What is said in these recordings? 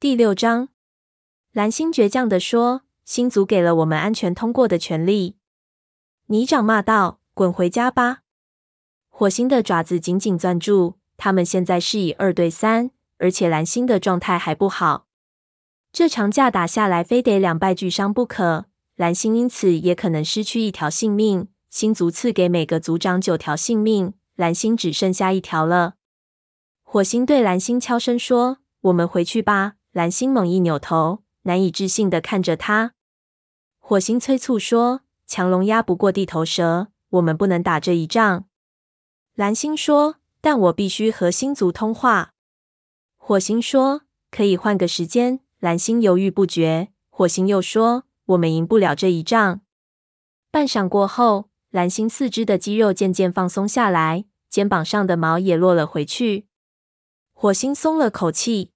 第六章，蓝星倔强地说：“星族给了我们安全通过的权利。”泥长骂道：“滚回家吧！”火星的爪子紧紧攥住。他们现在是以二对三，而且蓝星的状态还不好。这场架打下来，非得两败俱伤不可。蓝星因此也可能失去一条性命。星族赐给每个族长九条性命，蓝星只剩下一条了。火星对蓝星悄声说：“我们回去吧。”蓝星猛一扭头，难以置信的看着他。火星催促说：“强龙压不过地头蛇，我们不能打这一仗。”蓝星说：“但我必须和星族通话。”火星说：“可以换个时间。”蓝星犹豫不决。火星又说：“我们赢不了这一仗。”半晌过后，蓝星四肢的肌肉渐渐放松下来，肩膀上的毛也落了回去。火星松了口气，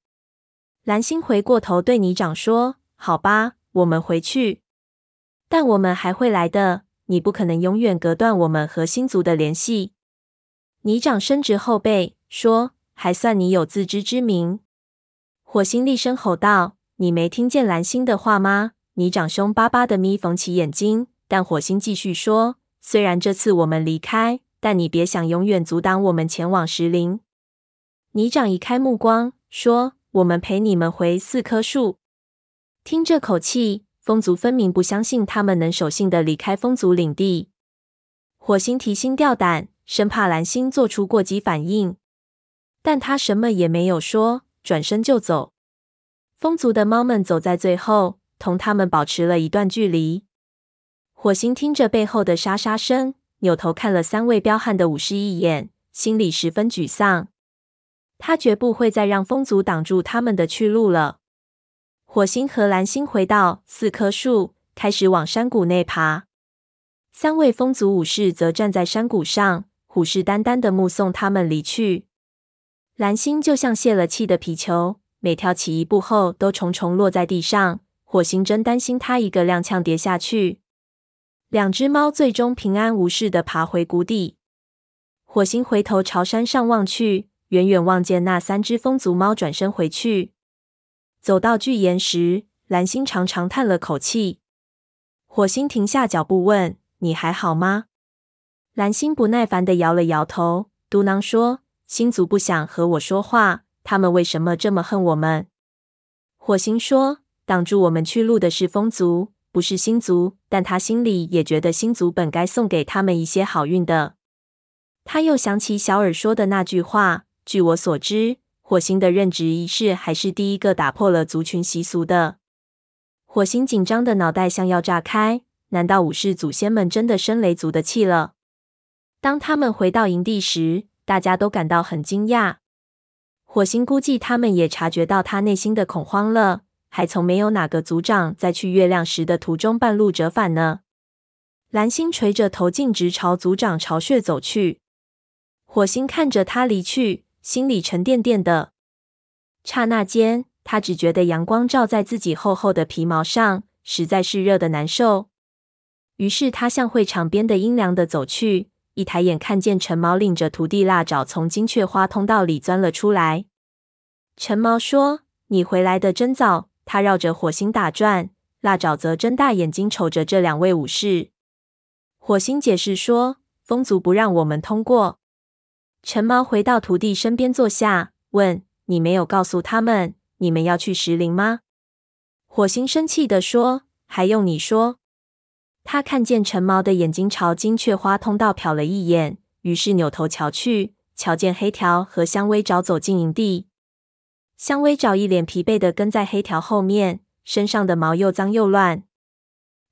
蓝星回过头对泥长说：“好吧，我们回去，但我们还会来的。你不可能永远隔断我们和星族的联系。”泥掌伸直后背说：“还算你有自知之明。”火星厉声吼道：“你没听见蓝星的话吗？”泥长凶巴巴的眯缝起眼睛，但火星继续说：“虽然这次我们离开，但你别想永远阻挡我们前往石林。”泥掌移开目光，说：“我们陪你们回四棵树。”听这口气，风族分明不相信他们能守信的离开风族领地。火星提心吊胆，生怕蓝星做出过激反应，但他什么也没有说，转身就走。风族的猫们走在最后，同他们保持了一段距离。火星听着背后的沙沙声，扭头看了三位彪悍的武士一眼，心里十分沮丧。他绝不会再让风族挡住他们的去路了。火星和蓝星回到四棵树，开始往山谷内爬。三位风族武士则站在山谷上，虎视眈眈的目送他们离去。蓝星就像泄了气的皮球，每跳起一步后都重重落在地上。火星真担心他一个踉跄跌下去。两只猫最终平安无事的爬回谷底。火星回头朝山上望去。远远望见那三只风族猫转身回去，走到巨岩时，蓝星长长叹了口气。火星停下脚步问：“你还好吗？”蓝星不耐烦的摇了摇头，嘟囔说：“星族不想和我说话，他们为什么这么恨我们？”火星说：“挡住我们去路的是风族，不是星族。但他心里也觉得星族本该送给他们一些好运的。”他又想起小耳说的那句话。据我所知，火星的任职仪式还是第一个打破了族群习俗的。火星紧张的脑袋像要炸开，难道武士祖先们真的生雷族的气了？当他们回到营地时，大家都感到很惊讶。火星估计他们也察觉到他内心的恐慌了，还从没有哪个族长在去月亮时的途中半路折返呢。蓝星垂着头，径直朝族长巢穴走去。火星看着他离去。心里沉甸甸的，刹那间，他只觉得阳光照在自己厚厚的皮毛上，实在是热的难受。于是他向会场边的阴凉的走去，一抬眼看见陈毛领着徒弟辣爪从金雀花通道里钻了出来。陈毛说：“你回来的真早。”他绕着火星打转，辣爪则睁大眼睛瞅着这两位武士。火星解释说：“风族不让我们通过。”陈毛回到徒弟身边坐下，问：“你没有告诉他们你们要去石林吗？”火星生气地说：“还用你说？”他看见陈毛的眼睛朝金雀花通道瞟了一眼，于是扭头瞧去，瞧见黑条和香薇爪走进营地。香薇爪一脸疲惫地跟在黑条后面，身上的毛又脏又乱。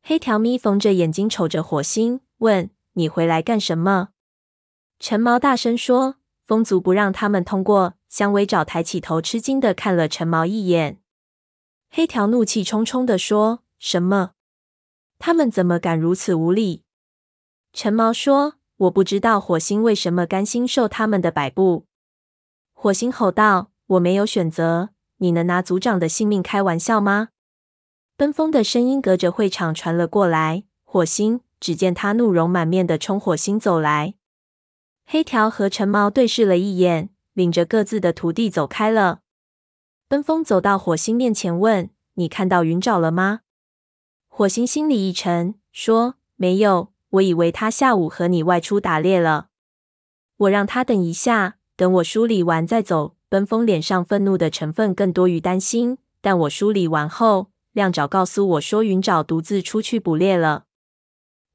黑条眯缝着眼睛瞅着火星，问：“你回来干什么？”陈毛大声说：“风族不让他们通过。”香薇爪抬起头，吃惊的看了陈毛一眼。黑条怒气冲冲的说：“什么？他们怎么敢如此无礼？”陈毛说：“我不知道火星为什么甘心受他们的摆布。”火星吼道：“我没有选择，你能拿族长的性命开玩笑吗？”奔风的声音隔着会场传了过来。火星只见他怒容满面的冲火星走来。黑条和橙毛对视了一眼，领着各自的徒弟走开了。奔风走到火星面前，问：“你看到云沼了吗？”火星心里一沉，说：“没有，我以为他下午和你外出打猎了。我让他等一下，等我梳理完再走。”奔风脸上愤怒的成分更多于担心，但我梳理完后，亮爪告诉我说，云沼独自出去捕猎了。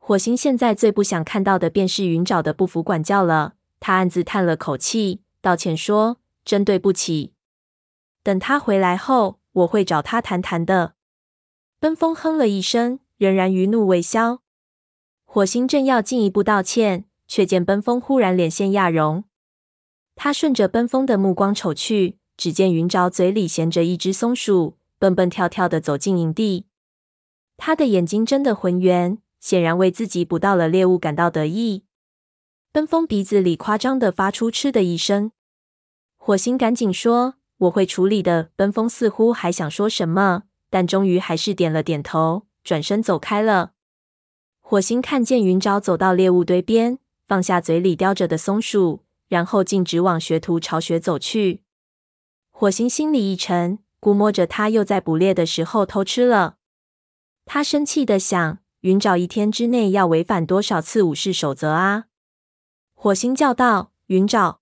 火星现在最不想看到的便是云沼的不服管教了。他暗自叹了口气，道歉说：“真对不起。等他回来后，我会找他谈谈的。”奔风哼了一声，仍然余怒未消。火星正要进一步道歉，却见奔风忽然脸现亚容。他顺着奔风的目光瞅去，只见云沼嘴里衔着一只松鼠，蹦蹦跳跳的走进营地。他的眼睛睁得浑圆，显然为自己捕到了猎物感到得意。奔风鼻子里夸张的发出“嗤”的一声。火星赶紧说：“我会处理的。”奔风似乎还想说什么，但终于还是点了点头，转身走开了。火星看见云沼走到猎物堆边，放下嘴里叼着的松鼠。然后径直往学徒巢穴走去。火星心里一沉，估摸着他又在捕猎的时候偷吃了。他生气的想：云沼一天之内要违反多少次武士守则啊？火星叫道：“云沼！”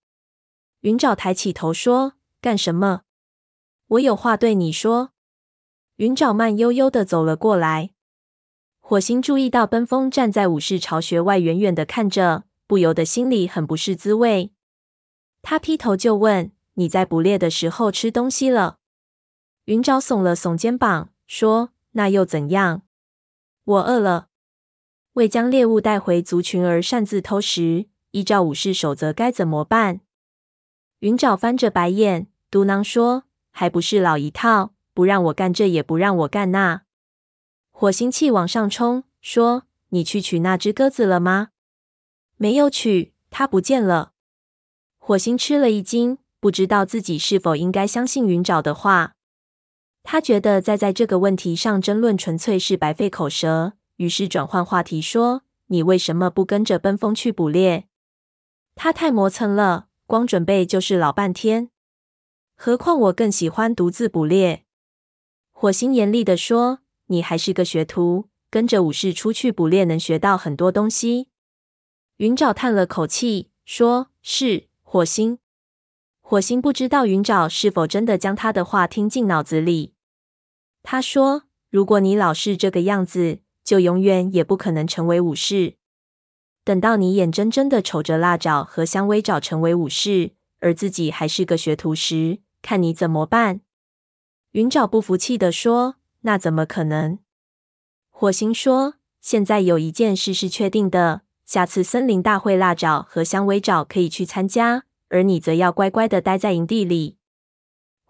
云沼抬起头说：“干什么？我有话对你说。”云沼慢悠悠地走了过来。火星注意到奔风站在武士巢穴外，远远的看着，不由得心里很不是滋味。他劈头就问：“你在捕猎的时候吃东西了？”云沼耸了耸肩膀，说：“那又怎样？我饿了。为将猎物带回族群而擅自偷食，依照武士守则该怎么办？”云沼翻着白眼，嘟囔说：“还不是老一套，不让我干这，也不让我干那。”火星气往上冲，说：“你去取那只鸽子了吗？”“没有取，它不见了。”火星吃了一惊，不知道自己是否应该相信云沼的话。他觉得再在这个问题上争论，纯粹是白费口舌，于是转换话题说：“你为什么不跟着奔风去捕猎？他太磨蹭了，光准备就是老半天。何况我更喜欢独自捕猎。”火星严厉地说：“你还是个学徒，跟着武士出去捕猎，能学到很多东西。”云沼叹了口气，说：“是。”火星，火星不知道云沼是否真的将他的话听进脑子里。他说：“如果你老是这个样子，就永远也不可能成为武士。等到你眼睁睁的瞅着辣爪和香薇爪成为武士，而自己还是个学徒时，看你怎么办？”云沼不服气地说：“那怎么可能？”火星说：“现在有一件事是确定的。”下次森林大会，辣爪和香薇爪可以去参加，而你则要乖乖的待在营地里。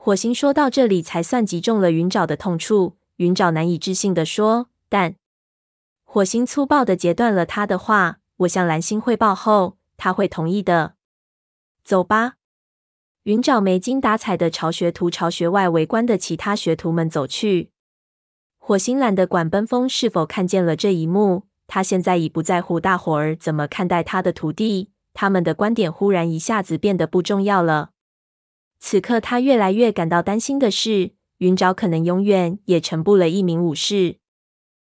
火星说到这里，才算击中了云爪的痛处。云爪难以置信的说：“但……”火星粗暴的截断了他的话：“我向蓝星汇报后，他会同意的。走吧。”云爪没精打采的朝学徒巢穴外围观的其他学徒们走去。火星懒得管奔风是否看见了这一幕。他现在已不在乎大伙儿怎么看待他的徒弟，他们的观点忽然一下子变得不重要了。此刻，他越来越感到担心的是，云沼可能永远也成不了一名武士。